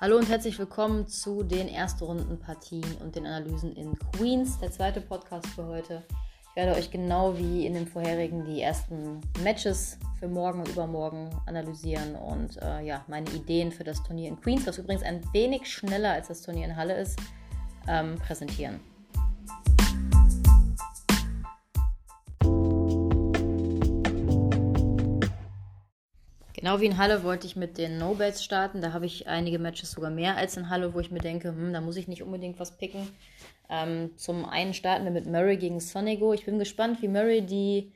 Hallo und herzlich willkommen zu den Erstrundenpartien und den Analysen in Queens, der zweite Podcast für heute. Ich werde euch genau wie in dem vorherigen die ersten Matches für morgen und übermorgen analysieren und äh, ja, meine Ideen für das Turnier in Queens, was übrigens ein wenig schneller als das Turnier in Halle ist, ähm, präsentieren. Genau wie in Halle wollte ich mit den No-Bets starten. Da habe ich einige Matches sogar mehr als in Halle, wo ich mir denke, hm, da muss ich nicht unbedingt was picken. Ähm, zum einen starten wir mit Murray gegen Sonego. Ich bin gespannt, wie Murray die,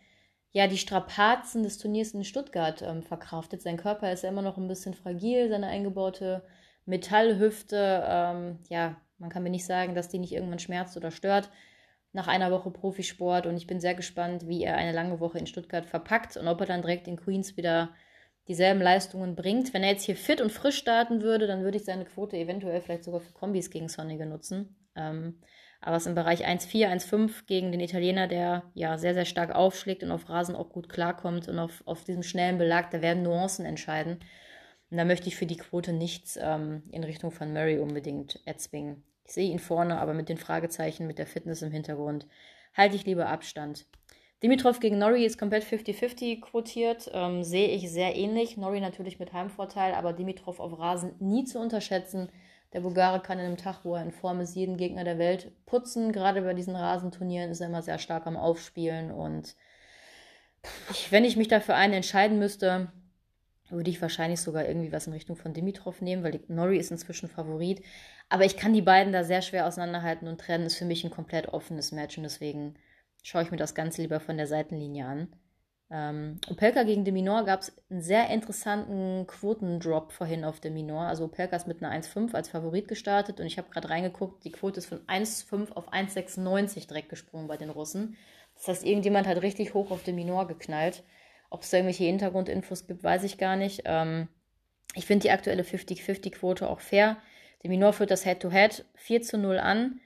ja, die Strapazen des Turniers in Stuttgart ähm, verkraftet. Sein Körper ist ja immer noch ein bisschen fragil, seine eingebaute Metallhüfte. Ähm, ja, man kann mir nicht sagen, dass die nicht irgendwann schmerzt oder stört nach einer Woche Profisport. Und ich bin sehr gespannt, wie er eine lange Woche in Stuttgart verpackt und ob er dann direkt in Queens wieder dieselben Leistungen bringt. Wenn er jetzt hier fit und frisch starten würde, dann würde ich seine Quote eventuell vielleicht sogar für Kombis gegen Sonnige nutzen. Ähm, aber es ist im Bereich 1,4, 1,5 gegen den Italiener, der ja sehr, sehr stark aufschlägt und auf Rasen auch gut klarkommt und auf, auf diesem schnellen Belag, da werden Nuancen entscheiden. Und da möchte ich für die Quote nichts ähm, in Richtung von Murray unbedingt erzwingen. Ich sehe ihn vorne, aber mit den Fragezeichen, mit der Fitness im Hintergrund halte ich lieber Abstand. Dimitrov gegen Norrie ist komplett 50-50 quotiert. Ähm, sehe ich sehr ähnlich. Norrie natürlich mit Heimvorteil, aber Dimitrov auf Rasen nie zu unterschätzen. Der Bulgare kann in einem Tag, wo er in Form ist, jeden Gegner der Welt putzen. Gerade bei diesen Rasenturnieren ist er immer sehr stark am Aufspielen. Und ich, wenn ich mich dafür einen entscheiden müsste, würde ich wahrscheinlich sogar irgendwie was in Richtung von Dimitrov nehmen, weil Norrie ist inzwischen Favorit. Aber ich kann die beiden da sehr schwer auseinanderhalten und trennen. Ist für mich ein komplett offenes Match und deswegen schaue ich mir das Ganze lieber von der Seitenlinie an. Ähm, Opelka gegen Deminor gab es einen sehr interessanten Quotendrop vorhin auf Deminor. Also Opelka ist mit einer 1,5 als Favorit gestartet und ich habe gerade reingeguckt, die Quote ist von 1,5 auf 1,96 direkt gesprungen bei den Russen. Das heißt, irgendjemand hat richtig hoch auf Deminor geknallt. Ob es da irgendwelche Hintergrundinfos gibt, weiß ich gar nicht. Ähm, ich finde die aktuelle 50-50-Quote auch fair. Deminor führt das Head-to-Head -Head 4 zu 0 an.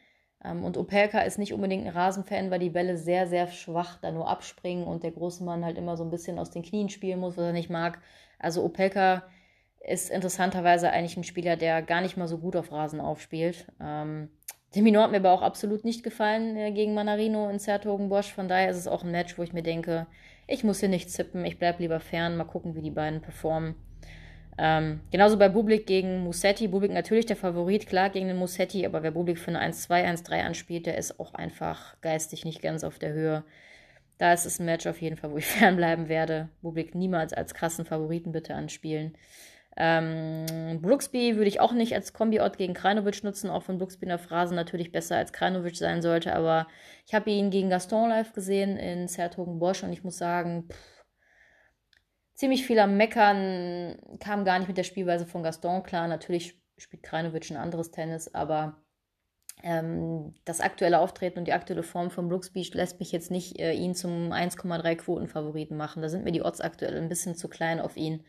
Ähm, und Opelka ist nicht unbedingt ein Rasenfan, weil die Bälle sehr, sehr schwach da nur abspringen und der große Mann halt immer so ein bisschen aus den Knien spielen muss, was er nicht mag. Also Opelka ist interessanterweise eigentlich ein Spieler, der gar nicht mal so gut auf Rasen aufspielt. Ähm, Demino hat mir aber auch absolut nicht gefallen äh, gegen Manarino in Zertogenbosch. Von daher ist es auch ein Match, wo ich mir denke, ich muss hier nicht zippen, ich bleibe lieber fern, mal gucken, wie die beiden performen. Ähm, genauso bei Bublik gegen Musetti. Bublik natürlich der Favorit, klar, gegen den Musetti, aber wer Bublik für eine 1-2, 1-3 anspielt, der ist auch einfach geistig nicht ganz auf der Höhe. Da ist es ein Match auf jeden Fall, wo ich fernbleiben werde. Bublik niemals als krassen Favoriten bitte anspielen. Ähm, Brooksby würde ich auch nicht als Kombi-Ort gegen Krajnovic nutzen, auch wenn Brooksby in der Phrase natürlich besser als Krajnovic sein sollte, aber ich habe ihn gegen Gaston live gesehen in Sertogenbosch und ich muss sagen, pff, ziemlich viel am Meckern, kam gar nicht mit der Spielweise von Gaston klar. Natürlich spielt Krajnovic ein anderes Tennis, aber ähm, das aktuelle Auftreten und die aktuelle Form von Brooksby lässt mich jetzt nicht äh, ihn zum 1,3 Quotenfavoriten machen. Da sind mir die Odds aktuell ein bisschen zu klein auf ihn.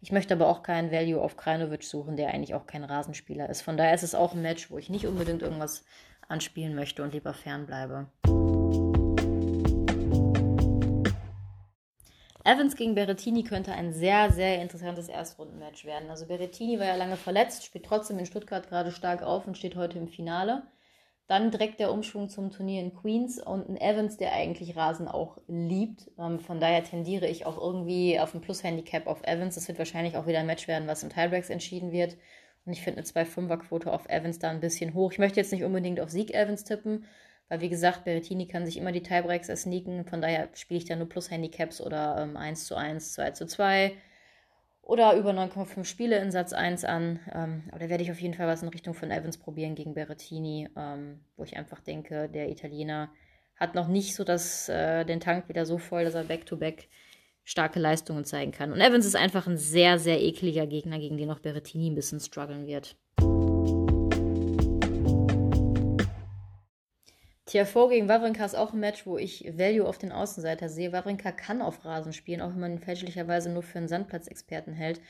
Ich möchte aber auch keinen Value auf Krajnovic suchen, der eigentlich auch kein Rasenspieler ist. Von daher ist es auch ein Match, wo ich nicht unbedingt irgendwas anspielen möchte und lieber fernbleibe. Evans gegen Berrettini könnte ein sehr, sehr interessantes Erstrundenmatch werden. Also Berrettini war ja lange verletzt, spielt trotzdem in Stuttgart gerade stark auf und steht heute im Finale. Dann direkt der Umschwung zum Turnier in Queens und ein Evans, der eigentlich Rasen auch liebt. Ähm, von daher tendiere ich auch irgendwie auf ein Plus-Handicap auf Evans. Das wird wahrscheinlich auch wieder ein Match werden, was im Tiebreaks entschieden wird. Und ich finde eine 2-5er-Quote auf Evans da ein bisschen hoch. Ich möchte jetzt nicht unbedingt auf Sieg Evans tippen, weil, wie gesagt, Berrettini kann sich immer die Tiebreaks ersneaken. Von daher spiele ich da nur Plus-Handicaps oder ähm, 1 zu 1, 2 zu 2 oder über 9,5 Spiele in Satz 1 an. Ähm, aber da werde ich auf jeden Fall was in Richtung von Evans probieren gegen Berrettini, ähm, wo ich einfach denke, der Italiener hat noch nicht so das, äh, den Tank wieder so voll, dass er back-to-back -back starke Leistungen zeigen kann. Und Evans ist einfach ein sehr, sehr ekliger Gegner, gegen den auch Berrettini ein bisschen strugglen wird. TFO gegen Wawrinka ist auch ein Match, wo ich Value auf den Außenseiter sehe. Wawrinka kann auf Rasen spielen, auch wenn man ihn fälschlicherweise nur für einen Sandplatzexperten hält.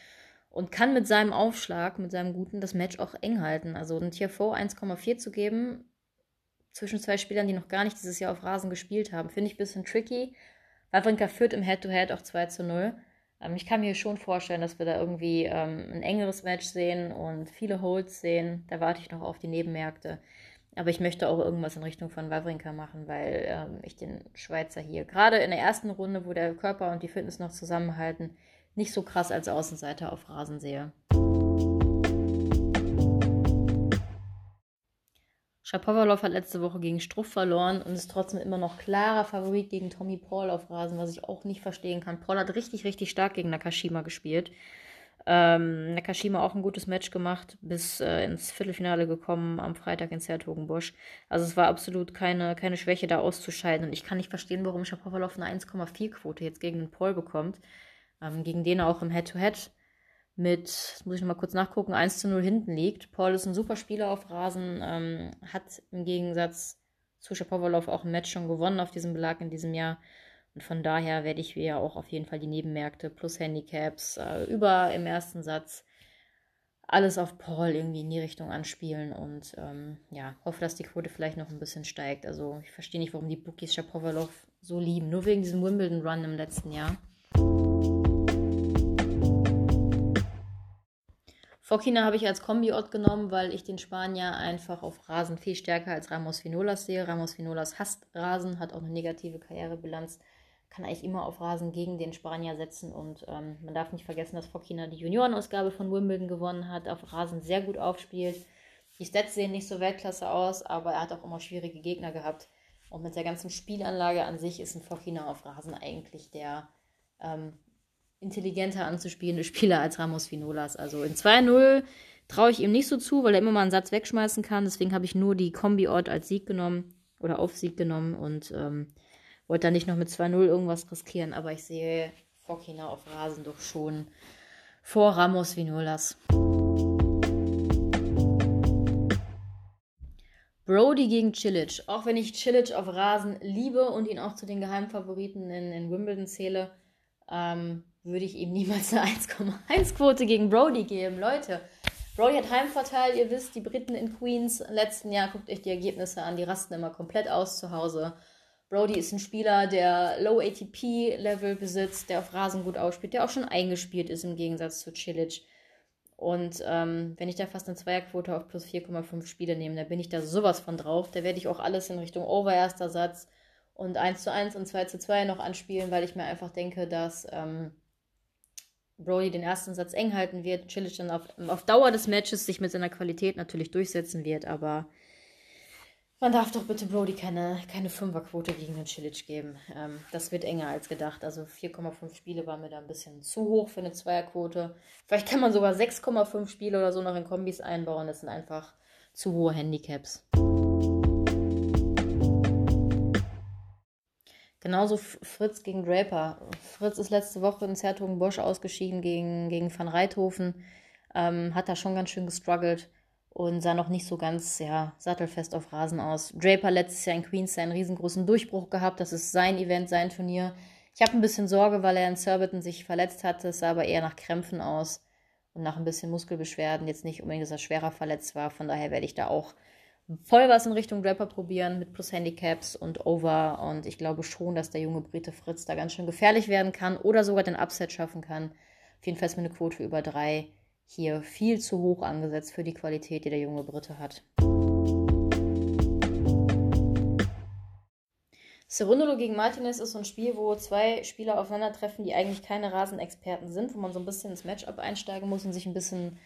Und kann mit seinem Aufschlag, mit seinem Guten, das Match auch eng halten. Also ein TFO 1,4 zu geben zwischen zwei Spielern, die noch gar nicht dieses Jahr auf Rasen gespielt haben, finde ich ein bisschen tricky. Wawrinka führt im Head-to-Head -Head auch 2 zu 0. Ähm, ich kann mir schon vorstellen, dass wir da irgendwie ähm, ein engeres Match sehen und viele Holds sehen. Da warte ich noch auf die Nebenmärkte. Aber ich möchte auch irgendwas in Richtung von Wawrinka machen, weil ähm, ich den Schweizer hier, gerade in der ersten Runde, wo der Körper und die Fitness noch zusammenhalten, nicht so krass als Außenseiter auf Rasen sehe. Shapovalov hat letzte Woche gegen Struff verloren und ist trotzdem immer noch klarer Favorit gegen Tommy Paul auf Rasen, was ich auch nicht verstehen kann. Paul hat richtig, richtig stark gegen Nakashima gespielt. Ähm, Nakashima auch ein gutes Match gemacht, bis äh, ins Viertelfinale gekommen am Freitag in Sertogenbosch. Also es war absolut keine, keine Schwäche, da auszuscheiden. Und ich kann nicht verstehen, warum Shapovalov eine 1,4-Quote jetzt gegen den Paul bekommt. Ähm, gegen den er auch im Head-to-Head -Head mit, muss ich nochmal kurz nachgucken, 1 zu 0 hinten liegt. Paul ist ein super Spieler auf Rasen, ähm, hat im Gegensatz zu Shapovalov auch ein Match schon gewonnen auf diesem Belag in diesem Jahr. Und von daher werde ich mir auch auf jeden Fall die Nebenmärkte plus Handicaps äh, über im ersten Satz alles auf Paul irgendwie in die Richtung anspielen und ähm, ja, hoffe, dass die Quote vielleicht noch ein bisschen steigt. Also ich verstehe nicht, warum die Bookies Shapovalov so lieben. Nur wegen diesem Wimbledon-Run im letzten Jahr. Fokina habe ich als Kombi-Ort genommen, weil ich den Spanier einfach auf Rasen viel stärker als Ramos Vinolas sehe. Ramos Vinolas hasst Rasen, hat auch eine negative Karrierebilanz, kann eigentlich immer auf Rasen gegen den Spanier setzen. Und ähm, man darf nicht vergessen, dass Fokina die Juniorenausgabe von Wimbledon gewonnen hat, auf Rasen sehr gut aufspielt. Die Stats sehen nicht so Weltklasse aus, aber er hat auch immer schwierige Gegner gehabt. Und mit der ganzen Spielanlage an sich ist ein Fokina auf Rasen eigentlich der ähm, intelligenter anzuspielende Spieler als Ramos Vinolas. Also in 2-0 traue ich ihm nicht so zu, weil er immer mal einen Satz wegschmeißen kann. Deswegen habe ich nur die Kombi-Ort als Sieg genommen oder auf Sieg genommen und ähm, wollte da nicht noch mit 2-0 irgendwas riskieren. Aber ich sehe Fokina auf Rasen doch schon vor Ramos Vinolas. Brody gegen Cilic. Auch wenn ich Cilic auf Rasen liebe und ihn auch zu den Geheimfavoriten in, in Wimbledon zähle, ähm, würde ich ihm niemals eine 1,1-Quote gegen Brody geben. Leute, Brody hat Heimvorteil, ihr wisst, die Briten in Queens im letzten Jahr, guckt euch die Ergebnisse an, die rasten immer komplett aus zu Hause. Brody ist ein Spieler, der Low ATP-Level besitzt, der auf Rasen gut ausspielt, der auch schon eingespielt ist im Gegensatz zu Cilic. Und ähm, wenn ich da fast eine Zweierquote auf plus 4,5 Spiele nehme, dann bin ich da sowas von drauf. Da werde ich auch alles in Richtung Over erster Satz und 1 zu 1 und 2 zu 2 noch anspielen, weil ich mir einfach denke, dass ähm, Brody den ersten Satz eng halten wird, Cilic dann auf, auf Dauer des Matches sich mit seiner Qualität natürlich durchsetzen wird, aber man darf doch bitte Brody keine, keine Fünferquote gegen den Cilic geben. Ähm, das wird enger als gedacht. Also 4,5 Spiele war mir da ein bisschen zu hoch für eine Zweierquote. Vielleicht kann man sogar 6,5 Spiele oder so noch in Kombis einbauen. Das sind einfach zu hohe Handicaps. Genauso Fritz gegen Draper. Fritz ist letzte Woche in Zertogenbosch ausgeschieden gegen, gegen Van Reithofen. Ähm, hat da schon ganz schön gestruggelt und sah noch nicht so ganz ja, sattelfest auf Rasen aus. Draper letztes Jahr in Queens einen riesengroßen Durchbruch gehabt. Das ist sein Event, sein Turnier. Ich habe ein bisschen Sorge, weil er in Surbiton sich verletzt hatte. Es sah aber eher nach Krämpfen aus und nach ein bisschen Muskelbeschwerden. Jetzt nicht unbedingt, dass er schwerer verletzt war. Von daher werde ich da auch voll was in Richtung Rapper probieren mit plus Handicaps und Over. Und ich glaube schon, dass der junge Brite Fritz da ganz schön gefährlich werden kann oder sogar den Upset schaffen kann. Auf jeden Fall ist mir eine Quote über drei hier viel zu hoch angesetzt für die Qualität, die der junge Brite hat. Cerundolo gegen Martinez ist so ein Spiel, wo zwei Spieler aufeinandertreffen, die eigentlich keine Rasenexperten sind, wo man so ein bisschen ins Matchup einsteigen muss und sich ein bisschen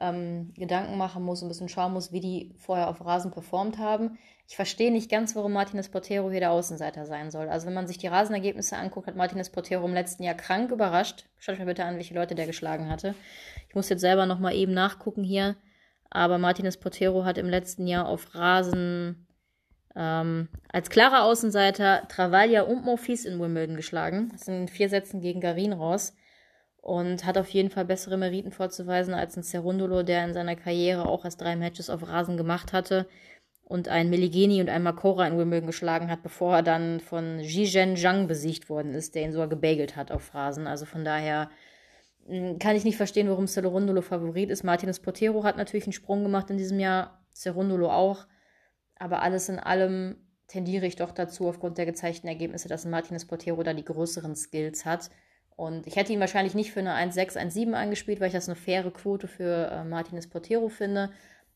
ähm, Gedanken machen muss, ein bisschen schauen muss, wie die vorher auf Rasen performt haben. Ich verstehe nicht ganz, warum Martinez Portero hier der Außenseiter sein soll. Also wenn man sich die Rasenergebnisse anguckt, hat Martinez Portero im letzten Jahr krank überrascht. Schaut mal bitte an, welche Leute der geschlagen hatte. Ich muss jetzt selber nochmal eben nachgucken hier. Aber Martinez Portero hat im letzten Jahr auf Rasen ähm, als klarer Außenseiter Travaglia und Monfils in Wimbledon geschlagen. Das sind in vier Sätzen gegen Garin raus und hat auf jeden Fall bessere Meriten vorzuweisen als ein Cerundolo, der in seiner Karriere auch erst drei Matches auf Rasen gemacht hatte und ein Meligeni und ein Makora in Wimbledon geschlagen hat, bevor er dann von Zhizhen Zhang besiegt worden ist, der ihn sogar gebagelt hat auf Rasen. Also von daher hm, kann ich nicht verstehen, warum Cerundolo Favorit ist. Martinez Potero hat natürlich einen Sprung gemacht in diesem Jahr, Cerundolo auch. Aber alles in allem tendiere ich doch dazu, aufgrund der gezeigten Ergebnisse, dass Martinez Potero da die größeren Skills hat Und ich hätte ihn wahrscheinlich nicht für eine 1,6, 1,7 angespielt, weil ich das eine faire Quote für äh, Martinez Portero finde.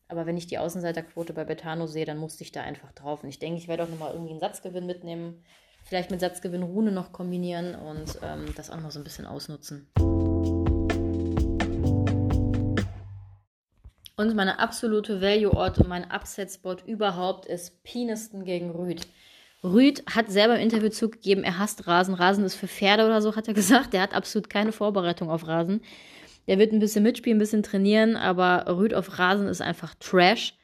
Aber wenn ich die Außenseiterquote bei Betano sehe, dann musste ich da einfach drauf. Und ich denke, ich werde auch nochmal irgendwie einen Satzgewinn mitnehmen. Vielleicht mit Satzgewinn Rune noch kombinieren und ähm, das auch nochmal so ein bisschen ausnutzen. Und meine absolute Value-Ort und mein Upset-Spot überhaupt ist Peniston gegen Rüd. Rüd hat selber im Interview zugegeben, er hasst Rasen. Rasen ist für Pferde oder so, hat er gesagt. Der hat absolut keine Vorbereitung auf Rasen. Der wird ein bisschen mitspielen, ein bisschen trainieren, aber Rüd auf Rasen ist einfach Trash.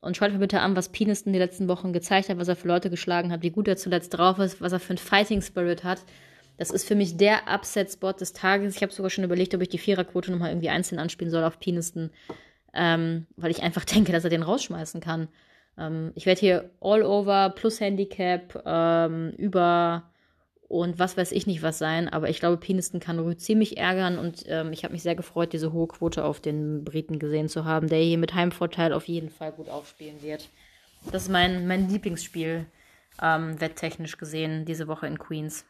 Und schaut mir bitte an, was Peniston die letzten Wochen gezeigt hat, was er für Leute geschlagen hat, wie gut er zuletzt drauf ist, was er für einen Fighting Spirit hat. Das ist für mich der Upset-Spot des Tages. Ich habe sogar schon überlegt, ob ich die Viererquote nochmal irgendwie einzeln anspielen soll auf Peniston, ähm, weil ich einfach denke, dass er den rausschmeißen kann. Ähm, ich werde hier all over plus Handicap ähm, über und was weiß ich nicht was sein, aber ich glaube, Peniston kann Rü ziemlich ärgern und ähm, ich habe mich sehr gefreut, diese hohe Quote auf den Briten gesehen zu haben, der hier mit Heimvorteil auf jeden Fall gut aufspielen wird. Das ist mein, mein Lieblingsspiel, ähm, wetttechnisch gesehen, diese Woche in Queens.